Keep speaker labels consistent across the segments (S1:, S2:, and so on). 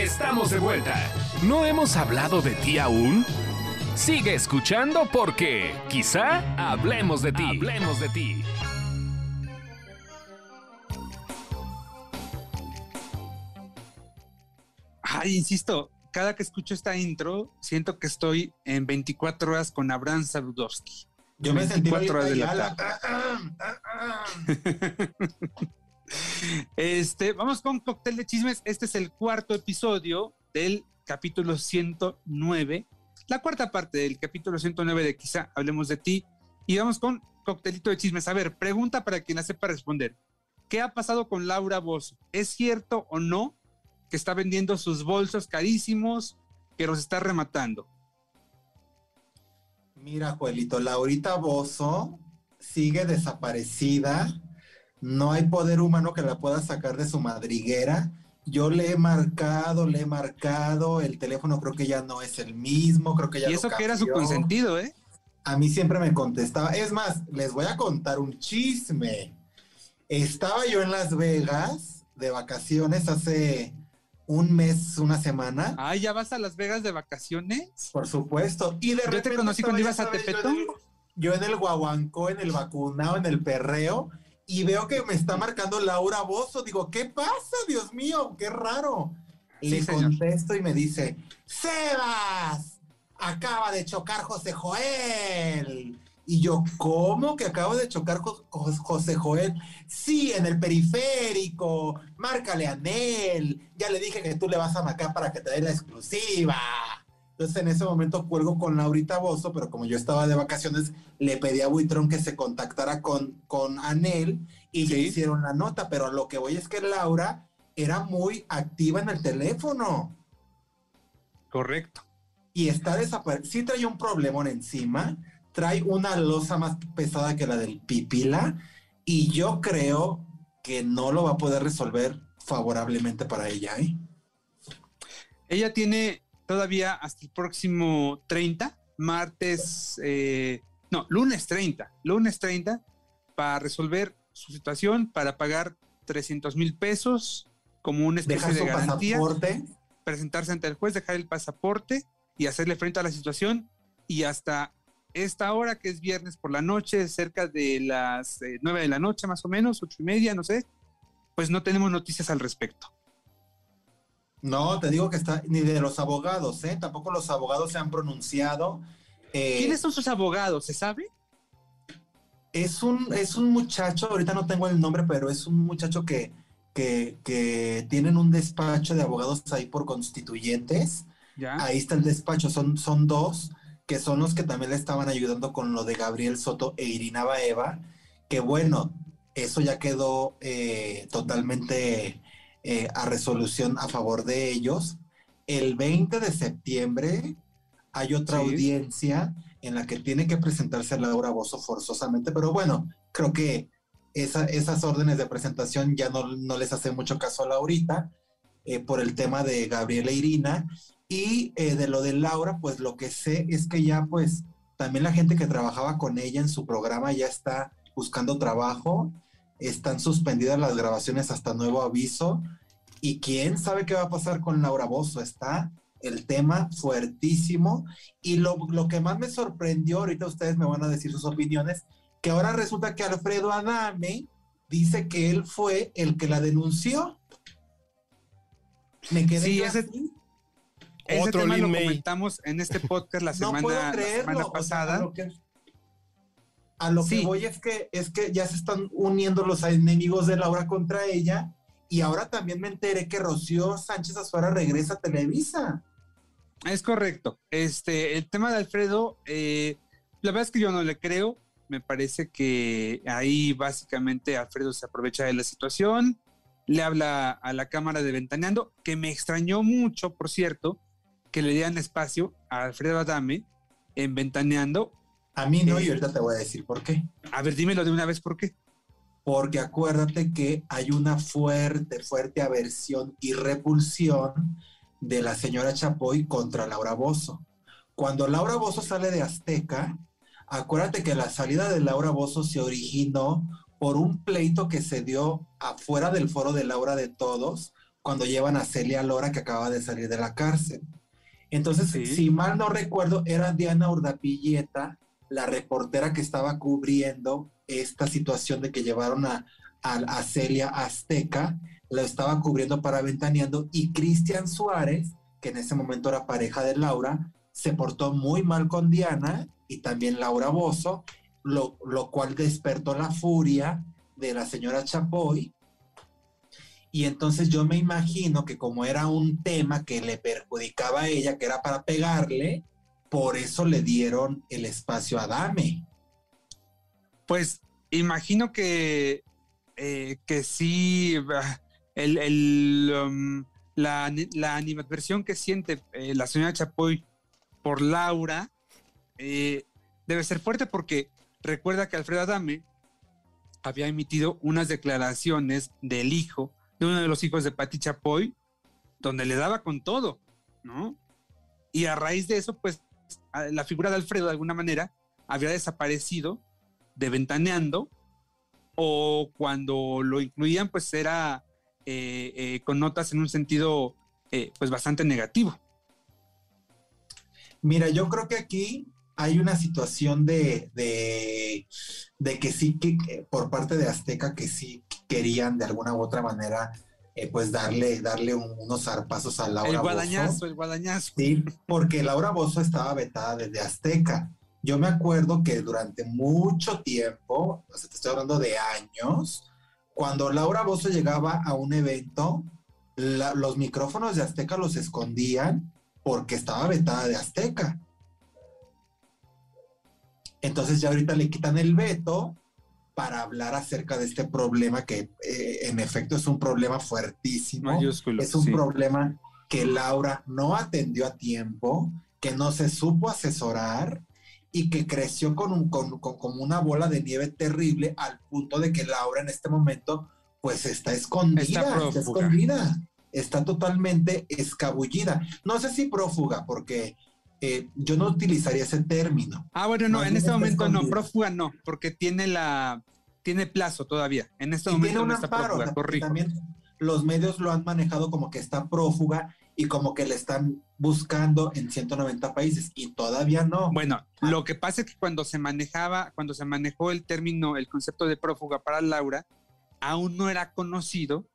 S1: Estamos de vuelta. ¿No hemos hablado de ti aún? Sigue escuchando porque quizá hablemos de ti. Hablemos de ti.
S2: Ay, insisto, cada que escucho esta intro, siento que estoy en 24 horas con Abraham Saludowski.
S3: Yo me sentí
S2: 24 horas de la tarde. Este, vamos con Cóctel de Chismes. Este es el cuarto episodio del capítulo 109, la cuarta parte del capítulo 109 de Quizá Hablemos de Ti. Y vamos con Coctelito de Chismes. A ver, pregunta para quien la sepa responder. ¿Qué ha pasado con Laura Bozo? ¿Es cierto o no que está vendiendo sus bolsos carísimos, que los está rematando?
S3: Mira, Juelito, Laurita Bozo sigue desaparecida. No hay poder humano que la pueda sacar de su madriguera. Yo le he marcado, le he marcado. El teléfono creo que ya no es el mismo. Creo que ya
S2: y
S3: lo
S2: eso que era su consentido, ¿eh?
S3: A mí siempre me contestaba. Es más, les voy a contar un chisme. Estaba yo en Las Vegas de vacaciones hace un mes, una semana.
S2: Ay, ¿ya vas a Las Vegas de vacaciones?
S3: Por supuesto. Y de
S2: Yo te
S3: repente
S2: conocí cuando ibas a
S3: el- Yo en el guaguancó, en el vacunado, en el perreo, y veo que me está marcando Laura Bozo. Digo, ¿qué pasa? Dios mío, qué raro.
S2: Sí,
S3: Le
S2: señor.
S3: contesto y me dice, Sebas, acaba de chocar José Joel. Y yo, ¿cómo que acaba de chocar Jo- Jo- José Joel? Sí, en el periférico. Márcale a Nel. Ya le dije que tú le vas a marcar para que te dé la exclusiva. Entonces en ese momento cuelgo con Laurita Bozo, pero como yo estaba de vacaciones, le pedí a Buitrón que se contactara con, con Anel y le
S2: Sí.
S3: hicieron la nota. Pero a lo que voy es que Laura era muy activa en el teléfono
S2: Correcto.
S3: y está desaparecido. Sí trae un problemón encima, trae una losa más pesada que la del pipila y yo creo que no lo va a poder resolver favorablemente para ella, ¿eh?
S2: Ella tiene todavía hasta el próximo 30, martes, eh, no, lunes 30, lunes 30, para resolver su situación, para pagar 300 mil pesos como una especie de garantía,
S3: pasaporte.
S2: presentarse ante el juez, dejar el pasaporte y hacerle frente a la situación. Y hasta esta hora, que es viernes por la noche, cerca de las eh, 9 de la noche más o menos, ocho y media, no sé, pues no tenemos noticias al respecto.
S3: No, te digo que está ni de los abogados, ¿eh? Tampoco los abogados se han pronunciado. Eh,
S2: ¿Quiénes son sus abogados? ¿Se sabe?
S3: Es un, es un muchacho, ahorita no tengo el nombre, pero es un muchacho que, que, que tienen un despacho de abogados ahí por constituyentes.
S2: Ya.
S3: Ahí está el despacho, son, son dos, que son los que también le estaban ayudando con lo de Gabriel Soto e Irina Baeva, que bueno, eso ya quedó eh, totalmente eh, a resolución a favor de ellos. El 20 de septiembre hay otra
S2: Sí.
S3: audiencia en la que tiene que presentarse Laura Bozo forzosamente, pero bueno, creo que esa- esas órdenes de presentación ya no, no les hace mucho caso a Laurita eh, por el tema de Gabriela e Irina. Y eh, de lo de Laura, pues lo que sé es que ya pues también la gente que trabajaba con ella en su programa ya está buscando trabajo, están suspendidas las grabaciones hasta nuevo aviso y quién sabe qué va a pasar con Laura Bozo, está el tema fuertísimo y lo, lo que más me sorprendió, ahorita ustedes me van a decir sus opiniones, que ahora resulta que Alfredo Adame dice que él fue el que la denunció. Me quedé
S2: Sí, ese-
S4: Otro
S2: tema lo
S4: May.
S2: comentamos en este podcast la
S3: no
S2: semana,
S3: puedo
S2: la
S3: creerlo. o sea,
S2: pasada.
S3: A lo que, voy es que, es que ya se están uniendo los enemigos de Laura contra ella. Y ahora también me enteré que Rocío Sánchez Azuara regresa a Televisa.
S2: Es correcto. Este, el tema de Alfredo, eh, la verdad es que yo no le creo. Me parece que ahí básicamente Alfredo se aprovecha de la situación, le habla a la cámara de Ventaneando, que me extrañó mucho, por cierto, que le dieran espacio a Alfredo Adame en Ventaneando.
S3: A mí no,
S2: Eh.
S3: y ahorita te voy a decir por qué.
S2: A ver, dímelo de una vez, ¿por qué?
S3: Porque acuérdate que hay una fuerte, fuerte aversión y repulsión de la señora Chapoy contra Laura Bozo. Cuando Laura Bozo sale de Azteca, acuérdate que la salida de Laura Bozo se originó por un pleito que se dio afuera del foro de Laura de Todos cuando llevan a Celia Lora, que acaba de salir de la cárcel. Entonces, si mal no recuerdo, era Diana Urdapilleta, la reportera que estaba cubriendo esta situación de que llevaron a, a, Celia Azteca, lo estaba cubriendo para Ventaneando, y Cristian Suárez, que en ese momento era pareja de Laura, se portó muy mal con Diana y también Laura Bozo, lo, lo cual despertó la furia de la señora Chapoy. Y entonces yo me imagino que como era un tema que le perjudicaba a ella, que era para pegarle, por eso le dieron el espacio a Dame.
S2: Pues imagino que, eh, que sí, el, um, la, la, animadversión que siente eh, la señora Chapoy por Laura eh, debe ser fuerte porque recuerda que Alfredo Adame había emitido unas declaraciones del hijo, de uno de los hijos de Pati Chapoy, donde le daba con todo, ¿no? Y a raíz de eso, pues, la figura de Alfredo, de alguna manera, había desaparecido de Ventaneando, o cuando lo incluían, pues era eh, eh, con notas en un sentido, eh, pues, bastante negativo.
S3: Mira, yo creo que aquí hay una situación de, de, que sí, que por parte de Azteca, que sí querían de alguna u otra manera, eh, pues darle, darle unos zarpazos a Laura
S2: El guadañazo, el guadañazo.
S3: Sí, porque Laura Bozo estaba vetada desde Azteca. Yo me acuerdo que durante mucho tiempo, o sea, te estoy hablando de años, cuando Laura Bozo llegaba a un evento, los micrófonos de Azteca los escondían porque estaba vetada de Azteca. Entonces ya ahorita le quitan el veto para hablar acerca de este problema que eh, en efecto es un problema fuertísimo. es un problema que Laura no atendió a tiempo, que no se supo asesorar y que creció con, un, con, como una bola de nieve terrible al punto de que Laura en este momento pues está escondida, está escondida, está totalmente escabullida. No sé si prófuga, porque eh, yo no utilizaría ese término.
S2: Ah, bueno, no, en este momento no, prófuga no, porque tiene la tiene plazo todavía. En este momento no está prófuga,
S3: También los medios lo han manejado como que está prófuga y como que le están buscando en 190 países y todavía no.
S2: Bueno, ah. lo que pasa es que cuando se manejaba, cuando se manejó el término, el concepto de prófuga para Laura, aún no era conocido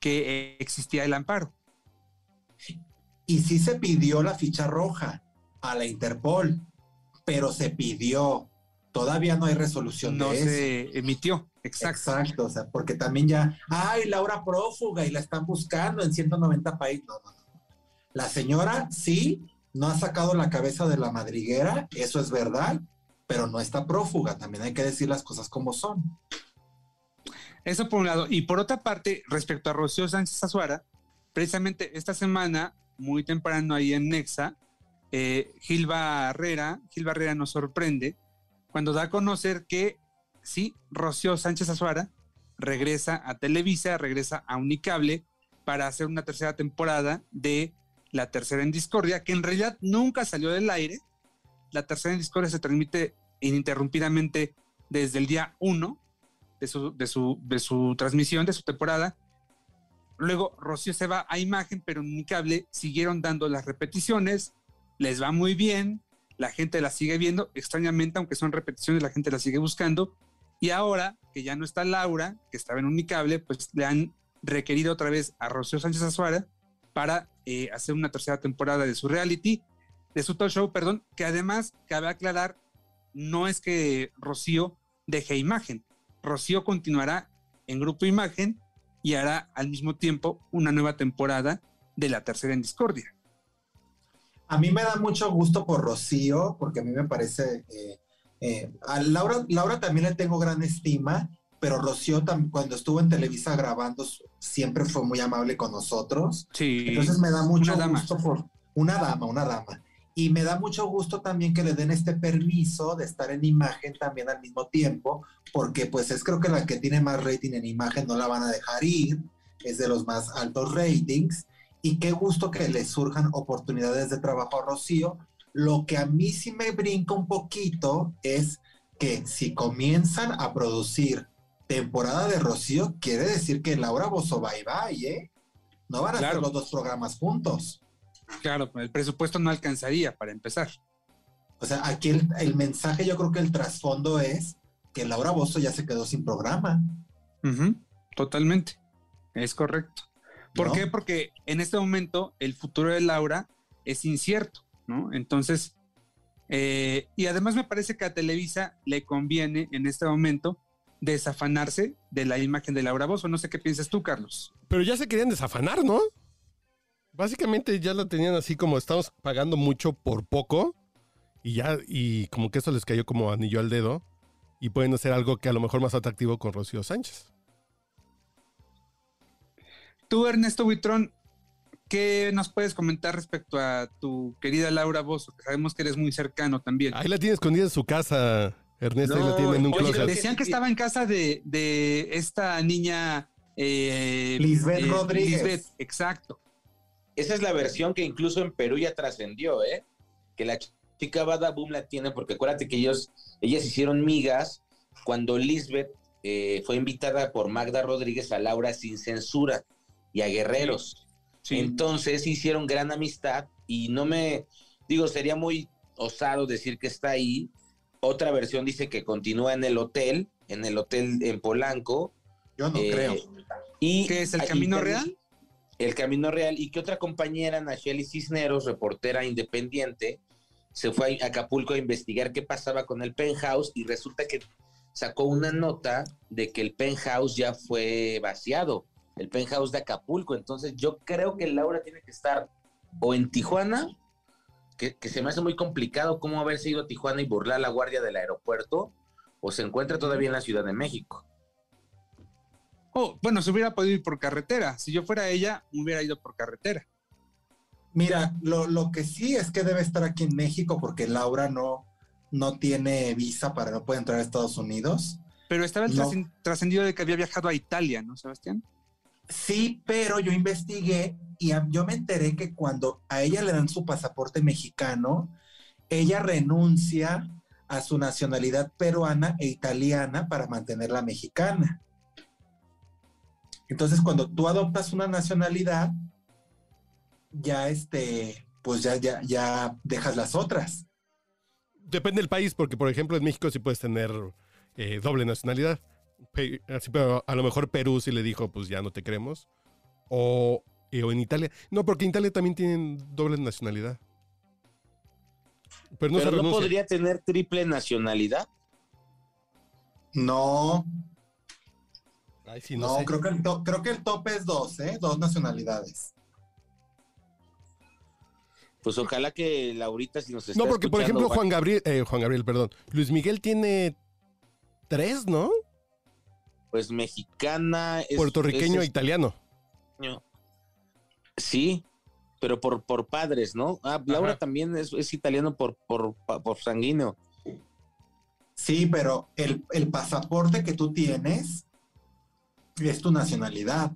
S2: que existía el amparo.
S3: Y sí se pidió la ficha roja a la Interpol, pero se pidió. Todavía no hay resolución
S2: no
S3: de
S2: se emitió, exacto.
S3: Exacto, o sea, porque también ya, ay, Laura prófuga y la están buscando en 190 países. No, no, no. La señora sí no ha sacado la cabeza de la madriguera, eso es verdad, pero no está prófuga, también hay que decir las cosas como son.
S2: Eso por un lado. Y por otra parte, respecto a Rocío Sánchez Azuara, precisamente esta semana, muy temprano ahí en Nexa, eh, Gil Barrera, Gil Barrera nos sorprende cuando da a conocer que sí, Rocío Sánchez Azuara regresa a Televisa, regresa a Unicable para hacer una tercera temporada de La Tercera en Discordia, que en realidad nunca salió del aire. La Tercera en Discordia se transmite ininterrumpidamente desde el día 1 de su, de, su, de su transmisión, de su temporada. Luego Rocío se va a imagen, pero en Unicable siguieron dando las repeticiones, les va muy bien, la gente la sigue viendo, extrañamente, aunque son repeticiones, la gente la sigue buscando. Y ahora que ya no está Laura, que estaba en Unicable, pues le han requerido otra vez a Rocío Sánchez Azuara para eh, hacer una tercera temporada de su reality, de su talk show, perdón, que además cabe aclarar, no es que Rocío deje imagen. Rocío continuará en Grupo Imagen y hará al mismo tiempo una nueva temporada de La Tercera en Discordia.
S3: A mí me da mucho gusto por Rocío, porque a mí me parece, eh, eh, a Laura, Laura también le tengo gran estima, pero Rocío cuando estuvo en Televisa grabando siempre fue muy amable con nosotros.
S2: Sí.
S3: Entonces me da mucho gusto por una dama, una dama. Y me da mucho gusto también que le den este permiso de estar en imagen también al mismo tiempo, porque pues es creo que la que tiene más rating en imagen no la van a dejar ir, es de los más altos ratings y qué gusto que le surjan oportunidades de trabajo a Rocío. Lo que a mí sí me brinca un poquito es que si comienzan a producir temporada de Rocío, quiere decir que Laura Bozo bye bye, ¿eh? No van a hacer los dos programas juntos.
S2: Claro, el presupuesto no alcanzaría para empezar.
S3: O sea, aquí el, mensaje, yo creo que el trasfondo es que Laura Bozo ya se quedó sin programa.
S2: totalmente. Es correcto. ¿Por qué? Porque en este momento el futuro de Laura es incierto, ¿no? Entonces, eh, y además me parece que a Televisa le conviene en este momento desafanarse de la imagen de Laura Bozo. No sé qué piensas tú, Carlos.
S4: Pero ya se querían desafanar, ¿no? Básicamente ya la tenían así como estamos pagando mucho por poco y ya, y como que eso les cayó como anillo al dedo y pueden hacer algo que a lo mejor más atractivo con Rocío Sánchez.
S2: Tú, Ernesto Buitrón, ¿qué nos puedes comentar respecto a tu querida Laura Bozo? Que sabemos que eres muy cercano también.
S4: Ahí la tiene escondida en su casa, Ernesto, ahí la tiene en un closet.
S2: Decían que estaba en casa de, esta niña...
S3: Eh, Lisbeth eh, Rodríguez. Lisbeth,
S2: exacto.
S5: Esa es la versión que incluso en Perú ya trascendió, ¿eh? Que la chica Bada Boom la tiene, porque acuérdate que ellos, ellas hicieron migas cuando Lisbeth eh, fue invitada por Magda Rodríguez a Laura sin censura y a Guerreros. Entonces hicieron gran amistad y no me, digo, sería muy osado decir que está ahí. Otra versión dice que continúa en el hotel, en el hotel en Polanco.
S3: Yo no eh, creo.
S2: Y, ¿Qué es el Camino Real?
S5: El Camino Real y que otra compañera, Nacheli Cisneros, reportera independiente, se fue a Acapulco a investigar qué pasaba con el penthouse y resulta que sacó una nota de que el penthouse ya fue vaciado, el penthouse de Acapulco. Entonces yo creo que Laura tiene que estar o en Tijuana, que, se me hace muy complicado cómo haberse ido a Tijuana y burlar la guardia del aeropuerto, o se encuentra todavía en la Ciudad de México.
S2: Oh, bueno, se hubiera podido ir por carretera. Si yo fuera ella, hubiera ido por carretera.
S3: Mira, lo, que sí es que debe estar aquí en México porque Laura no, no tiene visa para no poder entrar a Estados Unidos.
S2: Pero estaba el trascendido de que había viajado a Italia, ¿no, Sebastián?
S3: Sí, pero yo investigué y yo me enteré que cuando a ella le dan su pasaporte mexicano, ella renuncia a su nacionalidad peruana e italiana para mantenerla mexicana. Entonces, cuando tú adoptas una nacionalidad, ya este, pues ya, ya, ya dejas las otras.
S4: Depende del país, porque por ejemplo en México sí puedes tener eh, doble nacionalidad. Así, pero a lo mejor Perú sí le dijo, pues ya no te queremos. O, eh, o en Italia. No, porque en Italia también tienen doble nacionalidad.
S5: Pero no, no podría tener triple nacionalidad.
S3: No, no, creo, que el creo que el tope es dos, ¿eh? Dos nacionalidades.
S5: Pues ojalá que Laurita si nos
S4: está No, porque por ejemplo Juan Gabriel, eh, Juan Gabriel, perdón, Luis Miguel tiene tres, ¿no?
S5: Pues mexicana.
S4: Puertorriqueño e italiano.
S5: Sí, pero por, por padres, ¿no? Ah, Laura también es, italiano por, por, por sanguíneo.
S3: Sí, pero el, el pasaporte que tú tienes es tu nacionalidad.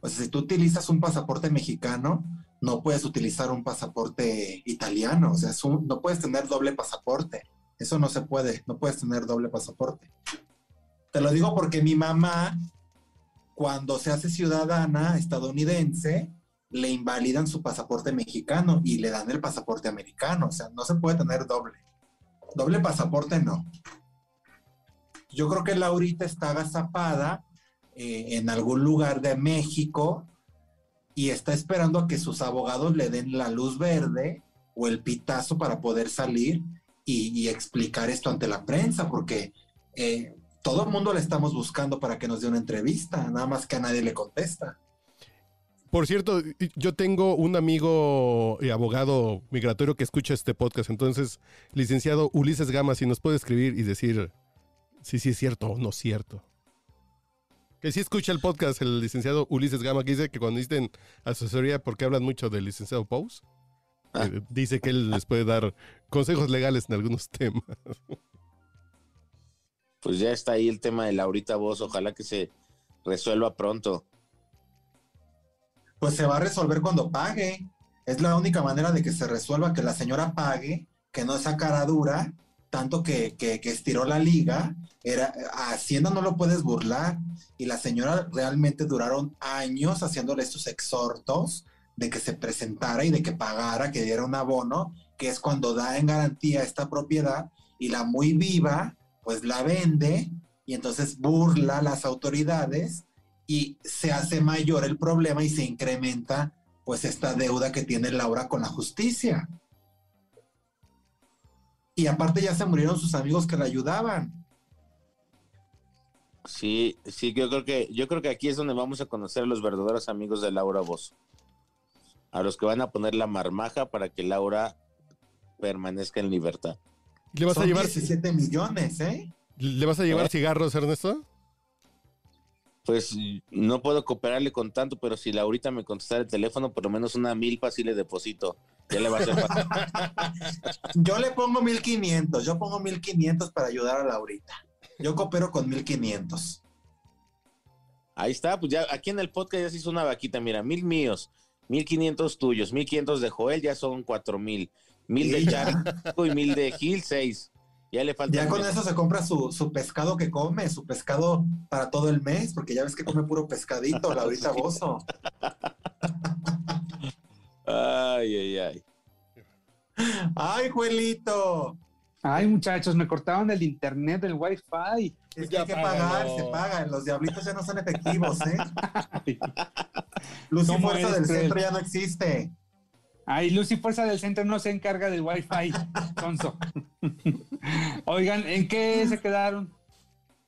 S3: O sea, si tú utilizas un pasaporte mexicano, no puedes utilizar un pasaporte italiano. O sea, no puedes tener doble pasaporte. Eso no se puede. No puedes tener doble pasaporte. Te lo digo porque mi mamá, cuando se hace ciudadana estadounidense, le invalidan su pasaporte mexicano y le dan el pasaporte americano. O sea, no se puede tener doble. Doble pasaporte no. Yo creo que Laurita está agazapada eh, en algún lugar de México y está esperando a que sus abogados le den la luz verde o el pitazo para poder salir y, explicar esto ante la prensa, porque eh, todo el mundo le estamos buscando para que nos dé una entrevista, nada más que a nadie le contesta.
S4: Por cierto, yo tengo un amigo y abogado migratorio que escucha este podcast, entonces, licenciado Ulises Gama, si nos puede escribir y decir si sí es cierto o no es cierto. Que sí escucha el podcast el licenciado Ulises Gama, que dice que cuando dicen asesoría, porque hablan mucho del licenciado Pous, ah. eh, dice que él les puede dar consejos legales en algunos temas.
S5: Pues ya está ahí el tema de Laurita Voz, ojalá que se resuelva pronto.
S3: Pues se va a resolver cuando pague. Es la única manera de que se resuelva que la señora pague, que no sea cara dura tanto que, que, que, estiró la liga, era, a Hacienda no lo puedes burlar, y la señora realmente duraron años haciéndole estos exhortos de que se presentara y de que pagara, que diera un abono, que es cuando da en garantía esta propiedad, y la muy viva, pues la vende, y entonces burla a las autoridades, y se hace mayor el problema y se incrementa pues esta deuda que tiene Laura con la justicia. Y aparte ya se murieron sus amigos que la ayudaban.
S5: Sí, sí, yo creo que yo creo que aquí es donde vamos a conocer a los verdaderos amigos de Laura Bozo. A los que van a poner la marmaja para que Laura permanezca en libertad.
S3: ¿Le vas a llevar 17 millones, ¿eh?
S4: ¿Le vas a llevar ¿Eh? cigarros, Ernesto?
S5: Pues no puedo cooperarle con tanto, pero si Laurita me contestara el teléfono, por lo menos una milpa sí le deposito. Ya le va a hacer
S3: Yo le pongo 1500, yo pongo 1500 para ayudar a Laurita. Yo coopero con 1500.
S5: Ahí está, pues ya aquí en el podcast ya se hizo una vaquita, mira, mil míos, 1500 tuyos, 1500 de Joel, ya son 4000. Mil de Charco y mil de Gil, seis. Ya le falta.
S3: Ya con eso se compra su, su, pescado que come, su pescado para todo el mes, porque ya ves que come puro pescadito, la ahorita Bozo.
S5: ay, ay, ay.
S3: Ay, Juelito.
S2: Ay, muchachos, me cortaron el internet, el wifi.
S3: Es que hay que pagar, se pagan. Los diablitos ya no son efectivos, ¿eh? Luz y Fuerza del Centro ya no existe.
S2: Ay, Luz y Fuerza del Centro no se encarga del wifi, Sonso. Oigan, ¿en qué se quedaron?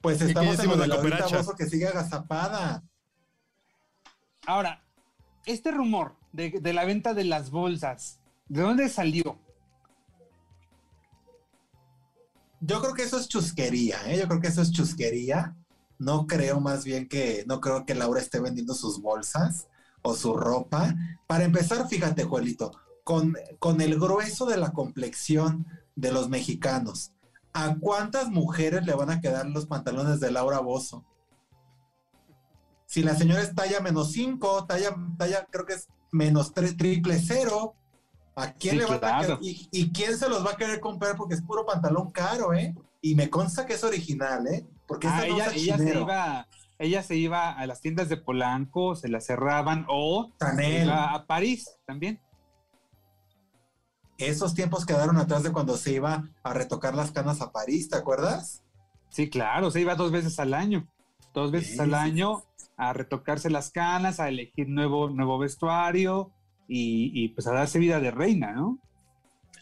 S3: Pues estamos en de la cooperacha. que sigue agazapada.
S2: Ahora, este rumor de, de, la venta de las bolsas, ¿de dónde salió?
S3: Yo creo que eso es chusquería, ¿eh? Yo creo que eso es chusquería. No creo más bien que, no creo que Laura esté vendiendo sus bolsas o su ropa. Para empezar, fíjate, Juelito, con, con el grueso de la complexión de los mexicanos, ¿a cuántas mujeres le van a quedar los pantalones de Laura Bozo? Si la señora es talla menos 5, talla, talla creo que es menos triple cero, ¿a quién le va a quedar? ¿Y, quién se los va a querer comprar? Porque es puro pantalón caro, ¿eh? Y me consta que es original, ¿eh? Porque
S2: ah, ella, ella se iba ella se iba a las tiendas de Polanco, se las cerraban o se iba a París también.
S3: Esos tiempos quedaron atrás de cuando se iba a retocar las canas a París, ¿te acuerdas?
S2: Sí, claro, se iba dos veces al año, dos veces al año a retocarse las canas, a elegir nuevo, nuevo vestuario y, pues a darse vida de reina, ¿no?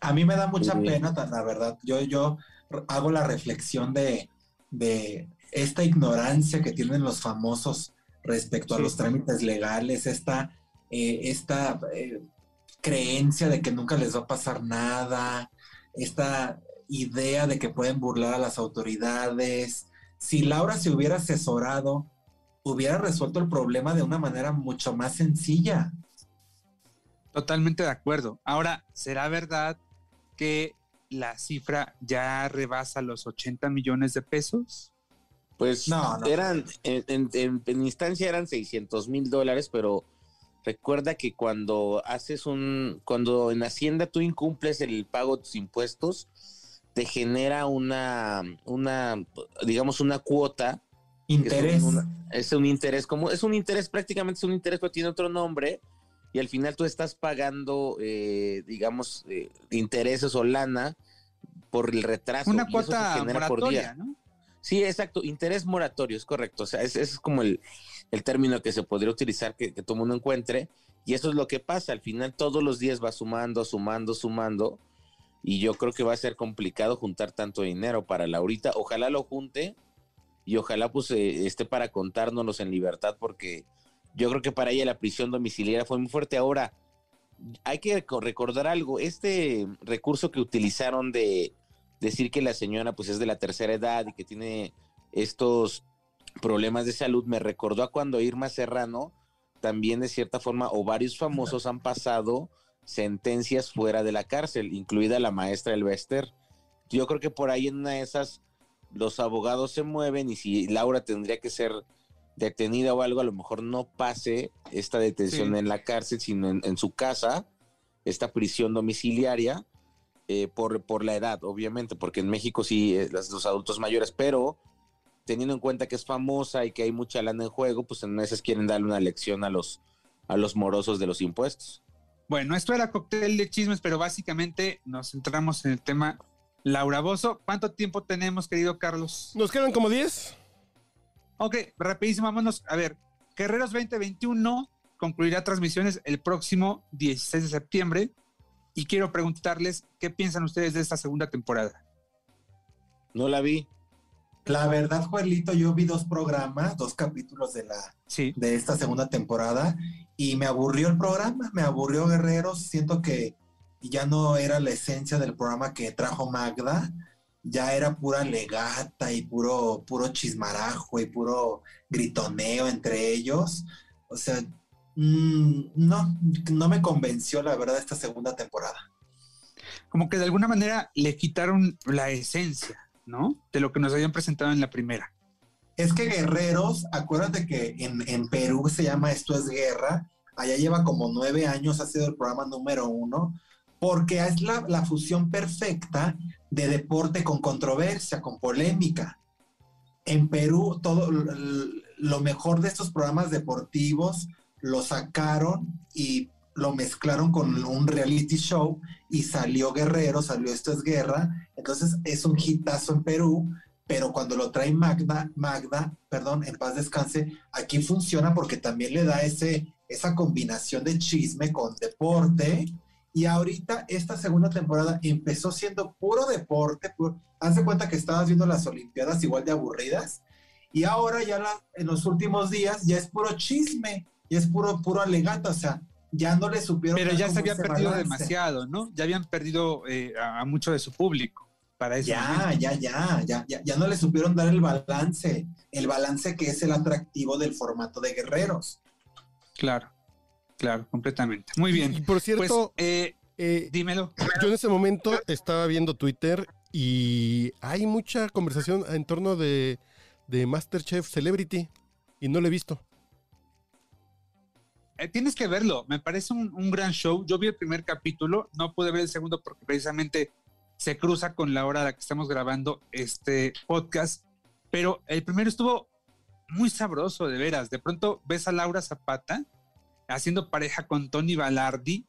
S3: A mí me da mucha pena, la verdad. Yo, yo hago la reflexión de, esta ignorancia que tienen los famosos respecto a los trámites legales, esta, eh, esta eh, creencia de que nunca les va a pasar nada, esta idea de que pueden burlar a las autoridades. Si Laura se hubiera asesorado, hubiera resuelto el problema de una manera mucho más sencilla.
S2: Totalmente de acuerdo. Ahora, ¿será verdad que la cifra ya rebasa los 80 millones de pesos?
S5: Pues no, eran, en, instancia eran 600 mil dólares, pero recuerda que cuando haces un, cuando en Hacienda tú incumples el pago de tus impuestos, te genera una, una, digamos, una cuota.
S3: Interés.
S5: Es un, interés, como, es un interés, prácticamente es un interés, pero tiene otro nombre, y al final tú estás pagando, eh, digamos, eh, intereses o lana por el retraso.
S2: Una cuota moratoria, ¿no?
S5: Sí, exacto, interés moratorio, es correcto. O sea, ese es como el, término que se podría utilizar que, todo el mundo encuentre. Y eso es lo que pasa. Al final todos los días va sumando, sumando, sumando. Y yo creo que va a ser complicado juntar tanto dinero para Laurita. Ojalá lo junte y ojalá pues eh, esté para contárnoslos en libertad porque yo creo que para ella la prisión domiciliaria fue muy fuerte. Ahora, hay que recordar algo. Este recurso que utilizaron de decir que la señora pues es de la tercera edad y que tiene estos problemas de salud me recordó a cuando Irma Serrano también de cierta forma o varios famosos han pasado sentencias fuera de la cárcel, incluida la maestra Elvester. Yo creo que por ahí en una de esas los abogados se mueven y si Laura tendría que ser detenida o algo, a lo mejor no pase esta detención en la cárcel, sino en, en su casa, esta prisión domiciliaria eh, por, por la edad, obviamente, porque en México sí, eh, los, adultos mayores, pero teniendo en cuenta que es famosa y que hay mucha lana en juego, pues en veces quieren darle una lección a los, a los morosos de los impuestos.
S2: Bueno, esto era cóctel de chismes, pero básicamente nos centramos en el tema Laura Bozo. ¿Cuánto tiempo tenemos, querido Carlos?
S4: Nos quedan como 10.
S2: Ok, rapidísimo, vámonos. A ver, Guerreros 2021 concluirá transmisiones el próximo 16 de septiembre y quiero preguntarles qué piensan ustedes de esta segunda temporada.
S5: No la vi.
S3: La verdad, Juelito, yo vi dos programas, dos capítulos de la
S2: Sí.
S3: de esta segunda temporada y me aburrió el programa, me aburrió Guerreros, siento que ya no era la esencia del programa que trajo Magda, ya era pura legata y puro puro chismarajo y puro gritoneo entre ellos, o sea, mm, no no me convenció la verdad esta segunda temporada.
S2: Como que de alguna manera le quitaron la esencia, ¿no? De lo que nos habían presentado en la primera.
S3: Es que Guerreros, acuérdate que en, en Perú se llama Esto es Guerra, allá lleva como nueve años, ha sido el programa número uno, porque es la, la fusión perfecta de deporte con controversia, con polémica. En Perú, todo lo mejor de estos programas deportivos lo sacaron y lo mezclaron con un reality show y salió Guerrero, salió Esto es Guerra, entonces es un hitazo en Perú, pero cuando lo trae Magda, Magda, perdón, en paz descanse, aquí funciona porque también le da ese, esa combinación de chisme con deporte. Y ahorita esta segunda temporada empezó siendo puro deporte, puro, haz de cuenta que estabas viendo las Olimpiadas igual de aburridas, y ahora ya en los últimos días ya es puro chisme, ya es puro, puro alegato, o sea, ya no le supieron.
S2: Pero ya se
S3: como
S2: había
S3: ese
S2: perdido
S3: balance.
S2: demasiado, ¿no? Ya habían perdido eh, a, a mucho de su público para eso.
S3: Ya, ya, ya, ya, ya, ya no le supieron dar el balance, el balance que es el atractivo del formato de guerreros.
S2: Claro, claro, completamente. Muy
S4: Y
S2: bien.
S4: por
S2: Pues,
S4: cierto,
S2: eh,
S4: eh,
S2: dímelo.
S4: yo en ese momento estaba viendo Twitter y hay mucha conversación en torno de, de Masterchef Celebrity y no lo he visto.
S2: Eh, tienes que verlo, me parece un, un gran show. Yo vi el primer capítulo, no pude ver el segundo porque precisamente se cruza con la hora a la que estamos grabando este podcast, pero el primero estuvo muy sabroso, de veras. De pronto ves a Laura Zapata haciendo pareja con Tony Balardi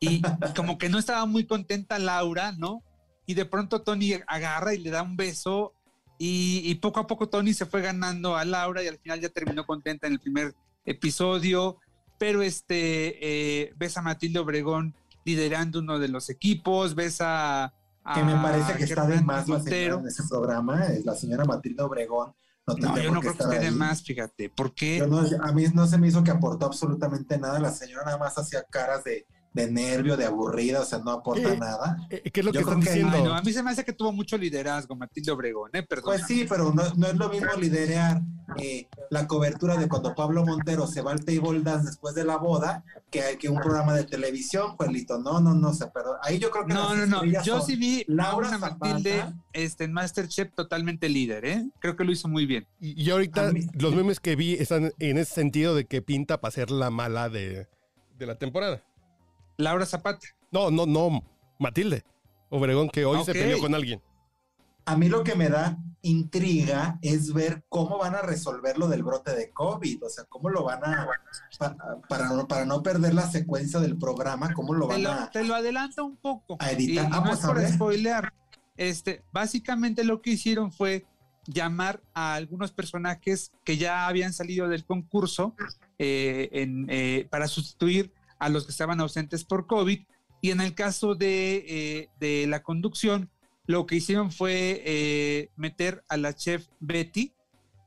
S2: y, como que no estaba muy contenta Laura, ¿no? Y de pronto Tony agarra y le da un beso y, y poco a poco Tony se fue ganando a Laura y al final ya terminó contenta en el primer episodio pero este eh, ves a Matilde Obregón liderando uno de los equipos, ves a, a
S3: Que me parece que está de más
S2: Montero.
S3: en ese programa, es la señora Matilde Obregón. No,
S2: No, yo no creo que esté de más, fíjate, porque
S3: no- a mí no se me hizo que aportó absolutamente nada. La señora nada más hacía caras de, de nervio, de aburrida, o sea, no aporta
S4: Eh,
S3: nada.
S4: Eh, ¿Qué es lo
S3: Yo
S4: que están
S3: que-
S4: diciendo?
S2: Ay, no, a mí se me hace que tuvo mucho liderazgo Matilde Obregón, ¿eh? Perdón.
S3: Pues sí, pero no, no es lo mismo liderar eh, la cobertura de cuando Pablo Montero se va al table dance después de la boda que, que un programa de televisión, Juelito. No, no, no, se perdón. Ahí yo creo que
S2: No, no, no. Yo sí vi a
S3: Laura
S2: una
S3: Zapata.
S2: Matilde este, en Masterchef totalmente líder, ¿eh? Creo que lo hizo muy bien.
S4: Y, y ahorita
S3: mí-
S4: los memes que vi están en ese sentido de que pinta para ser la mala de, de la temporada.
S2: Laura Zapata.
S4: No, no, no, Matilde. Obregón que hoy se
S2: Ok.
S4: peleó con alguien.
S3: A mí lo que me da intriga es ver cómo van a resolver lo del brote de COVID, o sea, cómo lo van a, pa- para, no, para no perder la secuencia del programa, cómo lo
S2: Te
S3: van
S2: lo,
S3: a...
S2: te lo adelanto un poco.
S3: A editar.
S2: y
S3: Ah,
S2: no
S3: pues,
S2: por
S3: ver.
S2: spoilear. Este, básicamente lo que hicieron fue llamar a algunos personajes que ya habían salido del concurso eh, en, eh, para sustituir a los que estaban ausentes por COVID. Y en el caso de, eh, de la conducción, lo que hicieron fue eh, meter a la chef Betty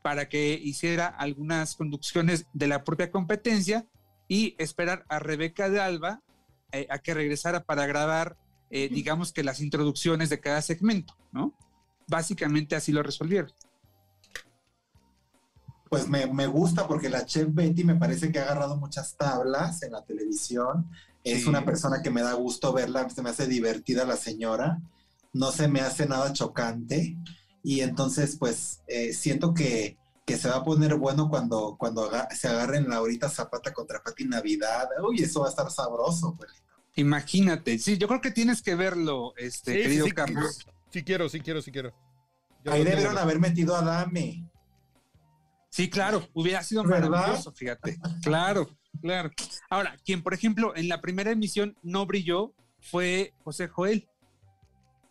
S2: para que hiciera algunas conducciones de la propia competencia y esperar a Rebeca de Alba eh, a que regresara para grabar, digamos que las introducciones de cada segmento, ¿no? Básicamente así lo resolvieron.
S3: Pues me, me gusta porque la chef Betty me parece que ha agarrado muchas tablas en la televisión. Es
S2: Sí.
S3: una persona que me da gusto verla, se me hace divertida la señora, no se me hace nada chocante y entonces pues eh, siento que, que se va a poner bueno cuando, cuando se agarren Laurita Zapata contra Pati Navidad. Uy, eso va a estar sabroso. pues.
S2: Imagínate. Sí, yo creo que tienes que verlo, este,
S4: Sí, sí,
S2: querido
S4: sí,
S2: Carlos.
S4: Sí quiero, sí quiero, sí quiero. Yo
S3: Ahí debieron haber metido a Dame.
S2: Sí, claro, hubiera sido
S3: ¿Verdad?
S2: maravilloso, fíjate. Claro, claro. Ahora, quien, por ejemplo, en la primera emisión no brilló fue José Joel.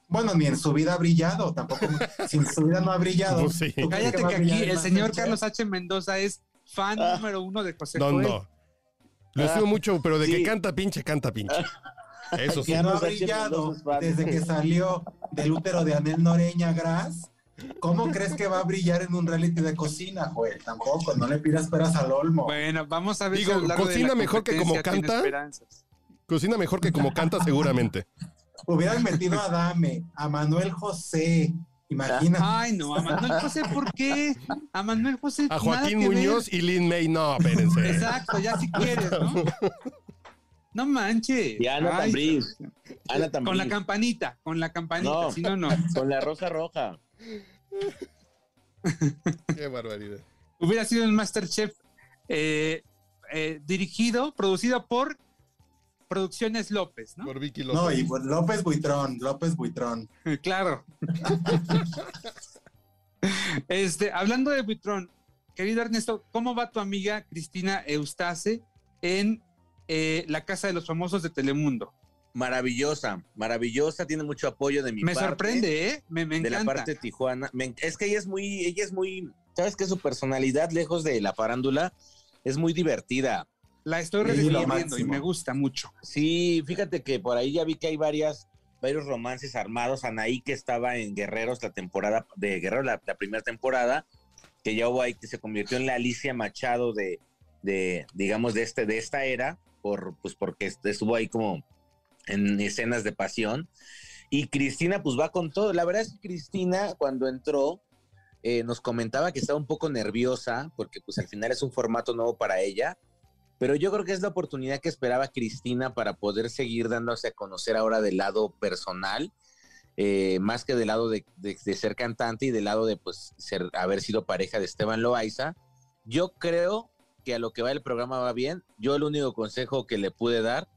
S3: Bueno, ni en su vida ha brillado, tampoco. si en su vida no ha brillado.
S4: Pues sí.
S3: ¿tú crees
S2: Cállate que aquí el señor? Carlos H. Mendoza es fan
S5: Ah.
S2: número uno de José
S4: No,
S2: Joel.
S4: no. Lo estimo mucho, pero de que canta pinche, canta pinche. Eso sí.
S3: No ha brillado desde que salió del útero de Anel Noreña Gras. ¿Cómo crees que va a brillar en un reality de cocina, Joel? Tampoco, no le pidas peras al olmo.
S2: Bueno, vamos a ver
S4: Digo,
S2: si
S4: cocina mejor que como canta. Cocina mejor que como canta seguramente.
S3: Hubieran metido a Dame, a Manuel José. Imagínate.
S2: Ay, no, a Manuel José, ¿por qué? A Manuel José.
S4: A
S2: nada
S4: Joaquín
S2: ver.
S4: Muñoz y Lin May, no, espérense.
S2: Exacto, ya si quieres, ¿no? No manches.
S5: Y Ana Tambriz. Ana también.
S2: Con la campanita, con la campanita,
S5: No.
S2: si no, no.
S5: Con la rosa roja.
S4: Qué barbaridad.
S2: Hubiera sido un Masterchef eh, eh, dirigido, producido por Producciones López, ¿no?
S4: Por Vicky
S3: No,
S4: López.
S3: y pues, López Buitrón, López Buitrón.
S2: Claro. este, hablando de Buitrón, querido Ernesto, ¿cómo va tu amiga Cristina Eustace en eh, la Casa de los Famosos de Telemundo?
S5: Maravillosa, maravillosa, tiene mucho apoyo de mi
S2: Me
S5: parte.
S2: sorprende, ¿eh? Me, me
S5: de
S2: encanta.
S5: la parte de Tijuana. Me es que ella es muy, ella es muy, sabes que su personalidad, lejos de la farándula, es muy divertida.
S2: La estoy redescubriendo y me gusta mucho.
S5: Sí, fíjate que por ahí ya vi que hay varias, varios romances armados. Anaí que estaba en Guerreros la temporada de Guerreros la, la primera temporada, que ya hubo ahí que se convirtió en la Alicia Machado de, de digamos, de este, de esta era, por, pues porque estuvo ahí como en escenas de pasión. Y Cristina, pues va con todo. La verdad es que Cristina, cuando entró, eh, nos comentaba que estaba un poco nerviosa, porque pues al final es un formato nuevo para ella. Pero yo creo que es la oportunidad que esperaba Cristina para poder seguir dándose a conocer ahora del lado personal, eh, más que del lado de, de- de ser cantante y del lado de pues ser, haber sido pareja de Esteban Loaiza. Yo creo que a lo que va el programa va bien. Yo el único consejo que le pude dar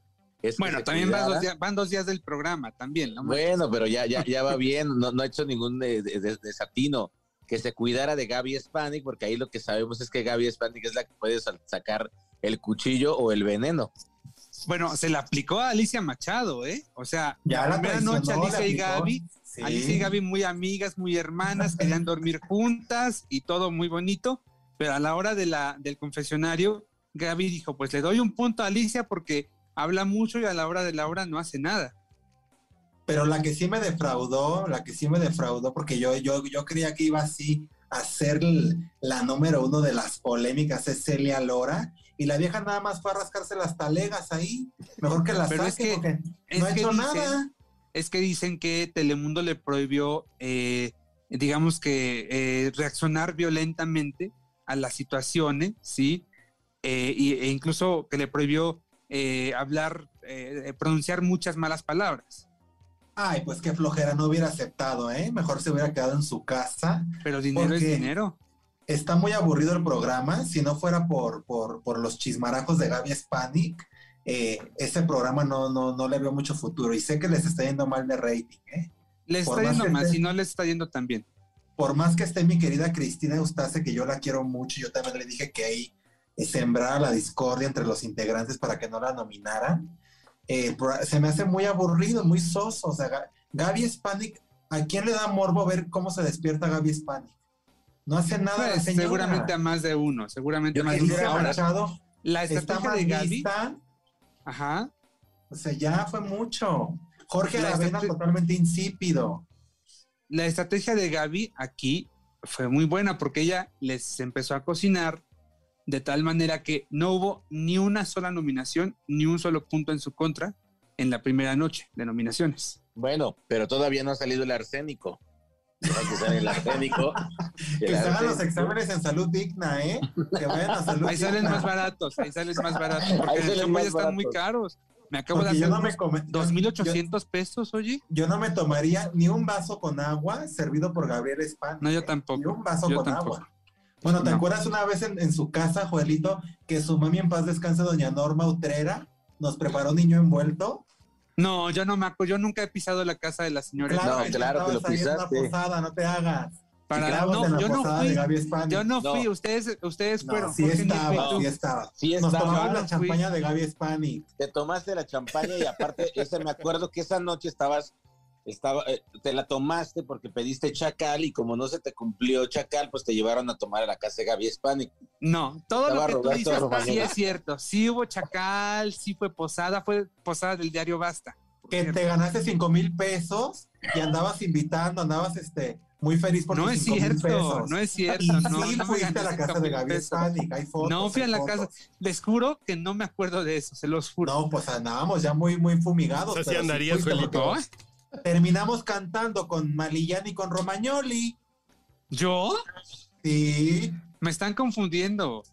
S5: es que
S2: Bueno, también van dos, días, van dos días del programa, también, ¿no?
S5: Bueno, pero ya, ya, ya va bien, no, no ha hecho ningún de- de- de- desatino. Que se cuidara de Gaby Spanik, porque ahí lo que sabemos es que Gaby Spanik es la que puede sacar el cuchillo o el veneno.
S2: Bueno, se la aplicó a Alicia Machado, ¿eh? O sea,
S3: Ya
S2: la primera noche Alicia y. Gaby,
S3: Sí.
S2: Alicia y Gaby muy amigas, muy hermanas, querían dormir juntas y todo muy bonito, pero a la hora de la, del confesionario, Gaby dijo, pues le doy un punto a Alicia porque habla mucho y a la hora de la hora no hace nada.
S3: Pero la que sí me defraudó, la que sí me defraudó, porque yo, yo, yo creía que iba así a ser la número uno de las polémicas, es Celia Lora, y la vieja nada más fue a rascarse las talegas ahí. Mejor que la
S2: Pero es que-
S3: porque
S2: Es
S3: no ha hecho
S2: dicen-
S3: nada.
S2: es que dicen que Telemundo le prohibió, eh, digamos que, eh, reaccionar violentamente a las situaciones, ¿sí? Eh, e incluso que le prohibió eh, hablar, eh, pronunciar muchas malas palabras.
S3: Ay, pues qué flojera, no hubiera aceptado, ¿eh? Mejor se hubiera quedado en su casa.
S2: Pero dinero es dinero.
S3: Está muy aburrido el programa. Si no fuera por, por, por los chismarajos de Gaby Spanik, eh, ese programa no, no, no le veo mucho futuro. Y sé que les está yendo mal de rating, ¿eh?
S2: Le
S3: Por
S2: está
S3: más
S2: yendo mal, si no le está yendo tan bien.
S3: por más que esté mi querida Cristina Eustace, que yo la quiero mucho, yo también le dije que ahí sembrara la discordia entre los integrantes para que no la nominaran, eh, se me hace muy aburrido, muy soso. O sea, Ga- Gaby Spanik, ¿a quién le da morbo ver cómo se despierta Gaby Spanik? No hace nada
S2: Pues,
S3: señora.
S2: seguramente a más de uno, seguramente
S5: Yo
S2: más de uno. Ahora, la estrategia de Gaby, ajá,
S3: o sea, ya fue mucho. Jorge
S2: La
S3: Aravena totalmente insípido.
S2: la estrategia de Gaby aquí fue muy buena porque ella les empezó a cocinar de tal manera que no hubo ni una sola nominación, ni un solo punto en su contra en la primera noche de nominaciones.
S5: Bueno, pero todavía no ha salido el arsénico. Que sale el arsénico.
S3: Que
S5: El
S3: se hagan los
S5: arsénico.
S3: exámenes en salud digna, ¿eh? Que vayan a salud
S2: Ahí salen
S3: digna.
S2: más baratos, ahí salen más baratos, porque ya están muy caros. Me acabo
S3: Porque
S2: de
S3: yo
S2: hacer
S3: no me come- yo-
S2: 2.800 pesos, oye.
S3: Yo no me tomaría ni un vaso con agua servido por Gabriel España.
S2: No, yo tampoco.
S3: Ni un vaso
S2: Yo
S3: con
S2: tampoco.
S3: agua. Bueno, ¿te
S2: No.
S3: acuerdas una vez en, en su casa, Joelito, que su mami en paz descanse, doña Norma Utrera, nos preparó niño envuelto?
S2: No, yo no me acuerdo, yo nunca he pisado la casa de la señora.
S3: Claro,
S5: No, claro que lo
S3: una
S5: pisaste.
S3: posada, no te hagas.
S2: Para- no, yo no
S3: posada
S2: fui.
S3: de Gaby Spani.
S2: Yo no
S5: No.
S2: fui, ustedes, ustedes
S3: No,
S2: fueron.
S3: sí estaba, sí estaba.
S5: Sí
S3: Nos
S5: estaba.
S3: tomamos la champaña de Gaby Spani.
S5: Te tomaste la champaña y aparte, ese, me acuerdo que esa noche estabas, estaba, eh, te la tomaste porque pediste chacal y como no se te cumplió chacal, pues te llevaron a tomar a la casa de Gaby Hispanic.
S2: No, todo
S5: Estaba
S2: lo que tú dices sí es cierto. Sí hubo chacal, sí fue posada, fue posada del diario Basta.
S3: Que
S2: cierto.
S3: te ganaste cinco mil pesos y andabas invitando, andabas este, muy feliz por
S2: No es cierto,
S3: pesos.
S2: no es cierto.
S3: Y
S2: No,
S3: sí
S2: no me
S3: fuiste a la casa de Gaby. Hispanic, hay fotos.
S2: No fui a la
S3: fotos.
S2: casa. Les juro que no me acuerdo de eso, se los juro.
S3: No, pues andábamos ya muy, muy fumigados.
S4: O sea, sí
S3: pero
S4: andarías,
S3: fuiste
S4: Felipe.
S3: Terminamos cantando con Malillán y con Romagnoli.
S2: ¿Yo?
S3: Sí.
S2: Me están confundiendo.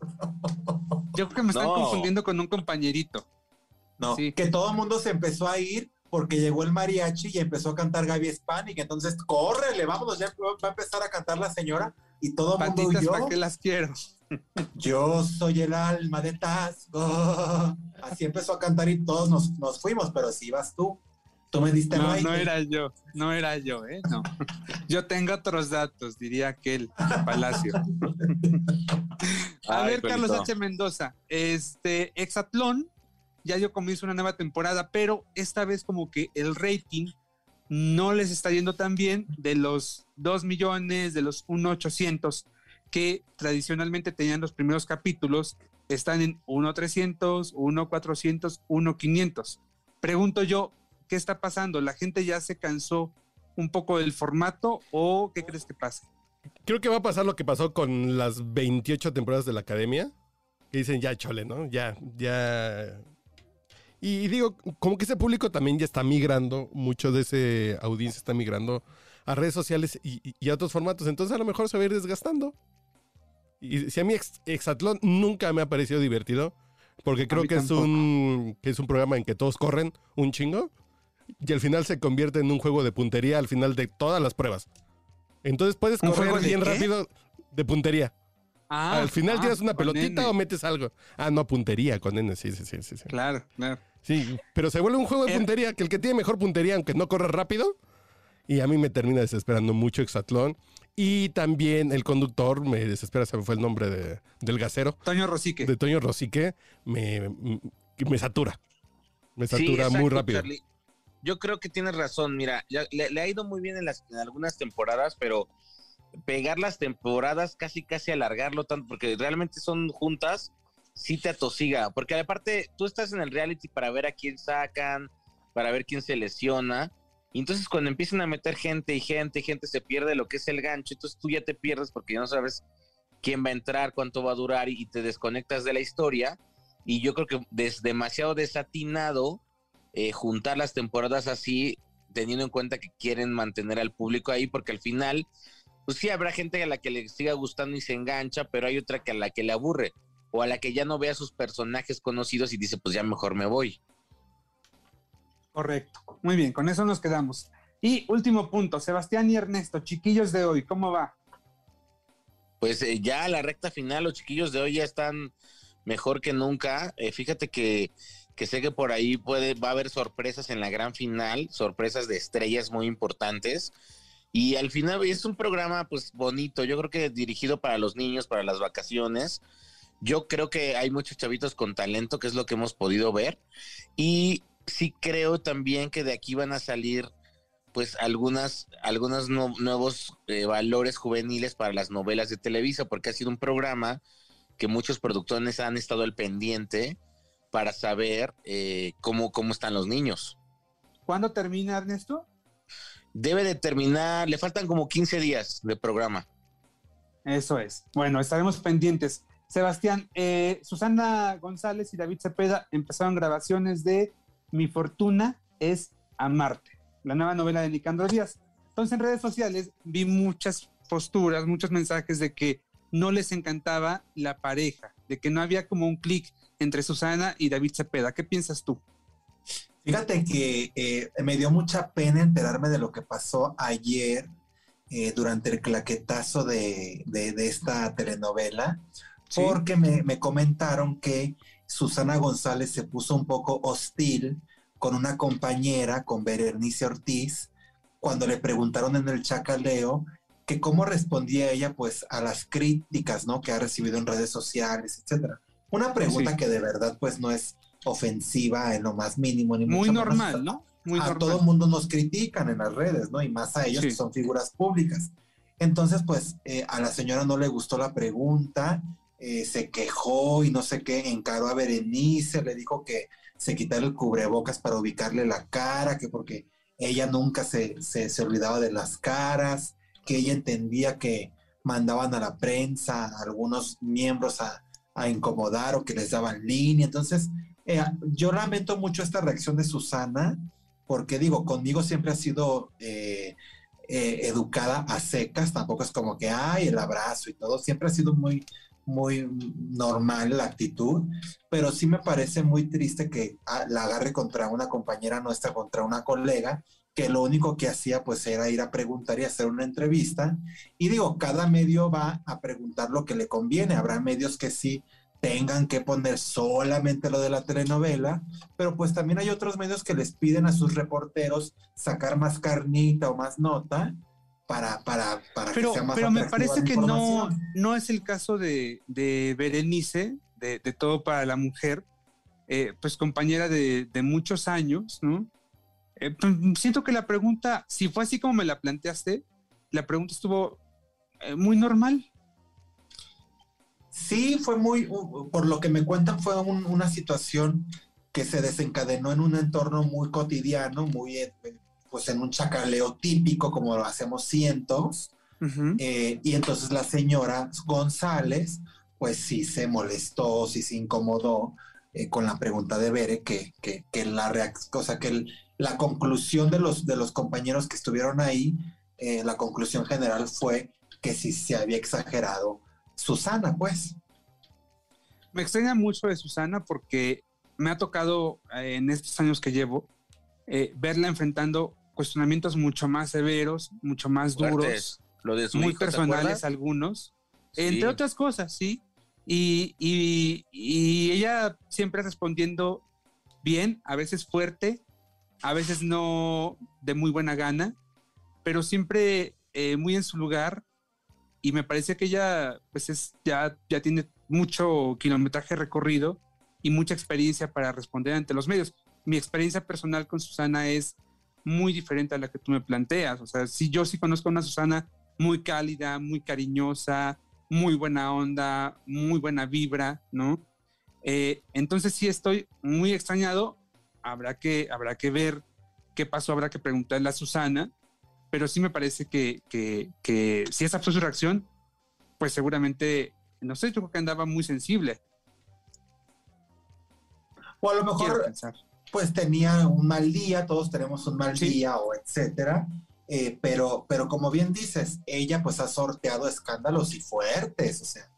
S2: Yo creo que me están
S5: No.
S2: confundiendo con un compañerito.
S3: No,
S2: Sí.
S3: que todo el mundo se empezó a ir porque llegó el mariachi y empezó a cantar Gaby Hispanic. Entonces, córrele, vámonos, ya va a empezar a cantar la señora. Y todo el mundo huyó.
S2: ¿para qué las quiero?
S3: Yo soy el alma de Tasco. Así empezó a cantar y todos nos, nos fuimos, pero si ibas tú, tú me diste
S2: No, no era yo, no era yo, ¿eh? No. Yo tengo otros datos, diría aquel Palacio. A
S5: Ay,
S2: ver, Carlos. H. Mendoza, este Exatlón ya dio comienzo una nueva temporada, pero esta vez como que el rating no les está yendo tan bien de los 2 millones, de los 1.800 que tradicionalmente tenían los primeros capítulos, están en 1.300, 1.400, 1.500. Pregunto yo, ¿qué está pasando? ¿La gente ya se cansó un poco del formato o qué crees que pase?
S4: Creo que va a pasar lo que pasó con las 28 temporadas de la academia. Que dicen, ya, chole, ¿no? Ya, ya. Y digo, como que ese público también ya está migrando, mucho de ese audiencia está migrando a redes sociales y, y- y a otros formatos. Entonces a lo mejor se va a ir desgastando. Y si a mí Ex- Exatlón nunca me ha parecido divertido, porque creo que es, un, que es un programa en que todos corren un chingo y al final se convierte en un juego de puntería al final de todas las pruebas. Entonces puedes
S2: ¿Un
S4: correr bien
S2: qué?
S4: rápido de puntería.
S2: Ah,
S4: al final
S2: ah,
S4: tiras una pelotita
S2: N.
S4: o metes algo. Ah, no, puntería con N, sí, sí, sí, sí. sí.
S2: Claro, claro.
S4: Sí, pero se vuelve un juego de
S2: Eh.
S4: puntería, que el que tiene mejor puntería, aunque no corre rápido, y a mí me termina desesperando mucho Exatlón. Y también el conductor, me desespera, se me fue el nombre de- del gasero,
S2: Toño Rosique.
S4: de Toño Rosique, me, me satura. Me
S5: Sí,
S4: satura muy rápido.
S5: Charlie. Yo creo que tienes razón. Mira, ya le, le ha ido muy bien en, las, en algunas temporadas, pero pegar las temporadas, casi casi alargarlo tanto, porque realmente son juntas, sí te atosiga. Porque aparte, tú estás en el reality para ver a quién sacan, para ver quién se lesiona. Y entonces cuando empiezan a meter gente y gente y gente se pierde lo que es el gancho, entonces tú ya te pierdes porque ya no sabes quién va a entrar, cuánto va a durar y, te desconectas de la historia. Y yo creo que es demasiado desatinado eh, juntar las temporadas así, teniendo en cuenta que quieren mantener al público ahí, porque al final, pues sí habrá gente a la que le siga gustando y se engancha, pero hay otra que a la que le aburre, o a la que ya no ve a sus personajes conocidos y dice, pues ya mejor me voy.
S2: Correcto. Muy bien, con eso nos quedamos. Y último punto, Sebastián y Ernesto, chiquillos de hoy, ¿cómo va?
S5: Pues eh, ya a la recta final, los chiquillos de hoy ya están mejor que nunca. Eh, fíjate que, que sé que por ahí puede, va a haber sorpresas en la gran final, sorpresas de estrellas muy importantes. Y al final es un programa pues bonito, yo creo que dirigido para los niños, para las vacaciones. Yo creo que hay muchos chavitos con talento, que es lo que hemos podido ver. Y sí creo también que de aquí van a salir pues algunas, algunos no- nuevos eh, valores juveniles para las novelas de Televisa, porque ha sido un programa que muchos productores han estado al pendiente para saber eh, cómo, cómo están los niños.
S2: ¿Cuándo termina Ernesto?
S5: Debe de terminar, le faltan como 15 días de programa.
S2: Eso es. Bueno, estaremos pendientes. Sebastián, eh, Susana González y David Cepeda empezaron grabaciones de Mi fortuna es amarte, la nueva novela de Nicandro Díaz. Entonces en redes sociales vi muchas posturas, muchos mensajes de que no les encantaba la pareja, de que no había como un clic entre Susana y David Cepeda. ¿Qué piensas tú?
S3: Fíjate que eh, me dio mucha pena enterarme de lo que pasó ayer eh, durante el claquetazo de, de- de esta telenovela,
S2: Sí.
S3: porque me, me comentaron que Susana González se puso un poco hostil con una compañera, con Berenice Ortiz, cuando le preguntaron en el chacaleo que cómo respondía ella pues a las críticas, ¿no? Que ha recibido en redes sociales, etcétera. Una pregunta que de verdad pues no es ofensiva en lo más mínimo ni
S2: muy normal, ¿no? Muy
S3: a todo el mundo nos critican en las redes, ¿no? Y más a ellos que son figuras públicas. Entonces, pues eh, a la señora no le gustó la pregunta, eh, se quejó y no sé qué, encaró a Berenice, le dijo que se quitara el cubrebocas para ubicarle la cara, que porque ella nunca se, se, se olvidaba de las caras, que ella entendía que mandaban a la prensa a algunos miembros a, incomodar o que les daban línea. Entonces, eh, yo lamento mucho esta reacción de Susana, porque digo, conmigo siempre ha sido eh, eh, educada a secas, tampoco es como que, ay, el abrazo y todo, siempre ha sido muy, muy normal la actitud, pero sí me parece muy triste que ah, la agarre contra una compañera nuestra, contra una colega, que lo único que hacía pues era ir a preguntar y hacer una entrevista. Y digo, cada medio va a preguntar lo que le conviene. Habrá medios que sí tengan que poner solamente lo de la telenovela, pero pues también hay otros medios que les piden a sus reporteros sacar más carnita o más nota para, para, para
S2: pero,
S3: que sea más
S2: Pero me parece que no, no es el caso de, de Berenice, de, de, Todo para la Mujer, eh, pues compañera de, de, muchos años, ¿no? Eh, pues, siento que la pregunta, si fue así como me la planteaste, la pregunta estuvo eh, muy normal.
S3: Sí, fue muy, por lo que me cuentan, fue un, una situación que se desencadenó en un entorno muy cotidiano, muy, eh, pues en un chacaleo típico, como lo hacemos cientos. Uh -huh. eh, y entonces la señora González, pues sí se molestó, sí se incomodó eh, con la pregunta de Bere, que, que, que la reacción, o sea, que el, la conclusión de los, de los compañeros que estuvieron ahí, eh, la conclusión general fue que sí se había exagerado Susana, pues.
S2: Me extraña mucho de Susana porque me ha tocado eh, en estos años que llevo eh, verla enfrentando cuestionamientos mucho más severos, mucho más duros,
S5: Lo de
S2: muy
S5: hijo,
S2: personales algunos,
S5: Sí.
S2: entre otras cosas, sí. Y, y, y ella siempre respondiendo bien, a veces fuerte, a veces no de muy buena gana, pero siempre eh, muy en su lugar y me parece que ella pues es, ya, ya tiene mucho kilometraje recorrido y mucha experiencia para responder ante los medios. Mi experiencia personal con Susana es muy diferente a la que tú me planteas. O sea, sí, yo sí conozco a una Susana muy cálida, muy cariñosa, muy buena onda, muy buena vibra, ¿no? Eh, entonces sí estoy muy extrañado. Habrá que, habrá que ver qué pasó, habrá que preguntarle a Susana, pero sí me parece que, que, que si esa fue su reacción, pues seguramente, no sé, yo creo que andaba muy sensible.
S3: O a lo mejor, pues tenía un mal día, todos tenemos un mal
S2: Sí.
S3: día o etcétera. eh, pero, pero como bien dices, ella pues ha sorteado escándalos y fuertes, o sea,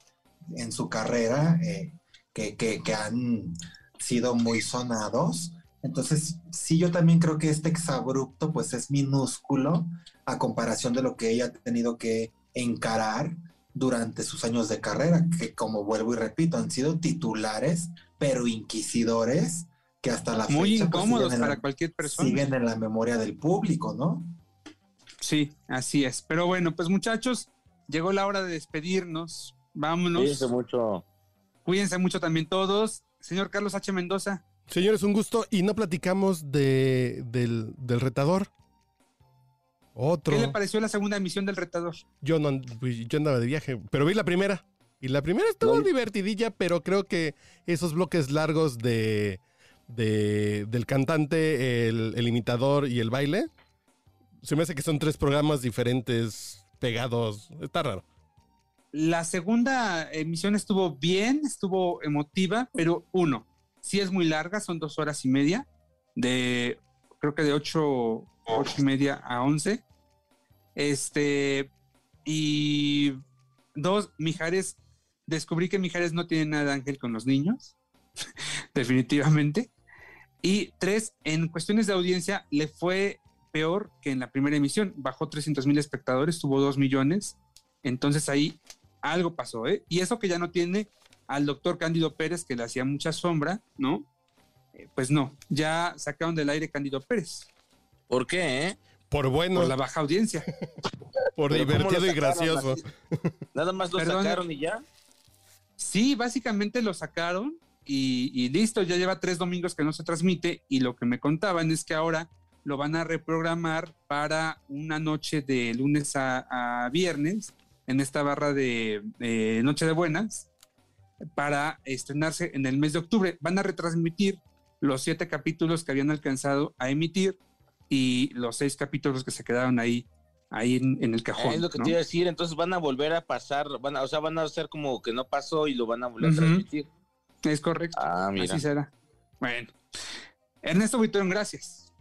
S3: en su carrera eh, que, que, que han sido muy sonados. Entonces, sí, yo también creo que este exabrupto pues es minúsculo a comparación de lo que ella ha tenido que encarar durante sus años de carrera, que como vuelvo y repito, han sido titulares, pero inquisidores, que hasta la
S2: Muy
S3: fecha pues,
S2: incómodos
S3: la-
S2: para cualquier persona.
S3: siguen en la memoria del público, ¿no?
S2: Sí, así es. Pero bueno, pues muchachos, llegó la hora de despedirnos. Vámonos.
S5: Cuídense mucho.
S2: Cuídense mucho también todos. Señor Carlos H. Mendoza,
S4: Señores, un gusto. Y no platicamos de, del, del retador. Otro.
S2: ¿qué le pareció la segunda emisión del retador?
S4: Yo, no, pues, yo andaba de viaje, pero vi la primera. Y la primera estuvo
S5: No.
S4: divertidilla, pero creo que esos bloques largos de, de- del cantante, el, el imitador y el baile, se me hace que son tres programas diferentes pegados. Está raro.
S2: La segunda emisión estuvo bien, estuvo emotiva, pero uno, sí es muy larga, son dos horas y media, de creo que de ocho, ocho y media a once. Este, y dos, Mijares, descubrí que Mijares no tiene nada de ángel con los niños, definitivamente. Y tres, en cuestiones de audiencia, le fue peor que en la primera emisión, bajó 300 mil espectadores, tuvo 2 millones. Entonces ahí algo pasó, ¿eh? Y eso que ya no tiene al doctor Cándido Pérez, que le hacía mucha sombra, ¿no? eh, pues no, ya sacaron del aire Candido Pérez
S5: ¿Por qué, eh?
S4: Por bueno,
S2: por la baja audiencia.
S4: por
S5: Pero ¿cómo
S4: divertido y gracioso.
S5: Nada más lo
S2: Perdón.
S5: sacaron y ya.
S2: Sí, básicamente lo sacaron y, y listo, ya lleva tres domingos que no se transmite y lo que me contaban es que ahora lo van a reprogramar para una noche de lunes a, a viernes en esta barra de eh, Noche de Buenas para estrenarse en el mes de octubre. Van a retransmitir los siete capítulos que habían alcanzado a emitir y los seis capítulos que se quedaron ahí, ahí en, en el cajón.
S5: es lo que
S2: ¿no?
S5: te iba a decir. Entonces van a volver a pasar, van a, o sea, van a hacer como que no pasó y lo van a volver a transmitir.
S2: Es correcto.
S5: Ah, mira.
S2: Así será. Bueno. Ernesto Buitrón, gracias.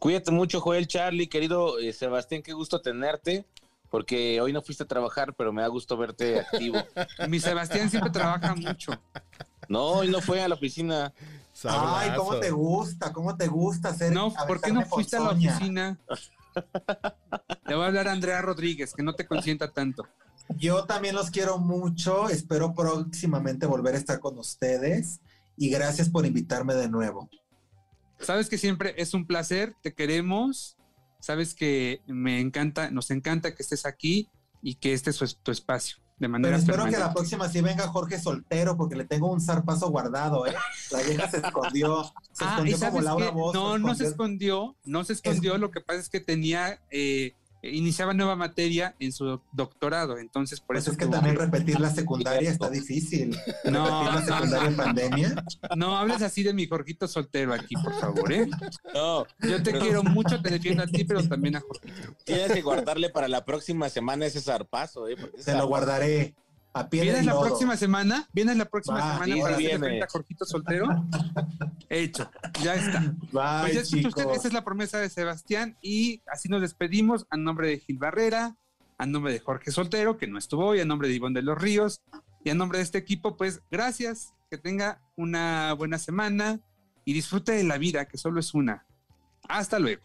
S5: Cuídate mucho, Joel, Charlie, querido eh, Sebastián, qué gusto tenerte, porque hoy no fuiste a trabajar, pero me da gusto verte activo.
S2: Mi Sebastián siempre trabaja mucho.
S5: No, hoy no fue a la oficina.
S3: Ay, cómo te gusta, cómo te gusta hacer.
S2: No, ¿por qué no fuiste a la oficina? Le voy a hablar a Andrea Rodríguez, que no te consienta tanto.
S3: Yo también los quiero mucho. Espero próximamente volver a estar con ustedes. Y gracias por invitarme de nuevo.
S2: Sabes que siempre es un placer, te queremos. Sabes que me encanta, nos encanta que estés aquí y que este es tu espacio de manera
S3: Pero espero que la próxima sí venga Jorge soltero, porque le tengo un zarpazo guardado, ¿eh? La vieja se escondió. Se
S2: Ah,
S3: escondió como Laura Bozo.
S2: no, no se
S3: escondió.
S2: escondió, no se escondió. Lo que pasa es que tenía, eh, iniciaba nueva materia en su doctorado, entonces por
S3: Pues
S2: eso
S3: es que también repetir la secundaria está difícil.
S2: No,
S3: Repetir la secundaria en pandemia.
S2: No hables así de mi Jorgito soltero aquí, por favor, ¿eh?
S5: No,
S2: Yo te quiero mucho, te defiendo a ti, pero también a Jorgito.
S5: tienes que guardarle para la próxima semana ese zarpazo, ¿eh? porque
S3: Te lo guardaré. A pie
S2: ¿Vienes la
S3: lodo.
S2: próxima semana? ¿Vienes la próxima
S3: Va,
S2: semana para hacerle frente a Jorgito soltero? Hecho, ya está.
S3: Bye,
S2: Pues ya usted, esa es la promesa de Sebastián y así nos despedimos a nombre de Gil Barrera, a nombre de Jorge Soltero, que no estuvo hoy, a nombre de Ivonne de los Ríos y a nombre de este equipo, pues gracias, que tenga una buena semana y disfrute de la vida, que solo es una. Hasta luego.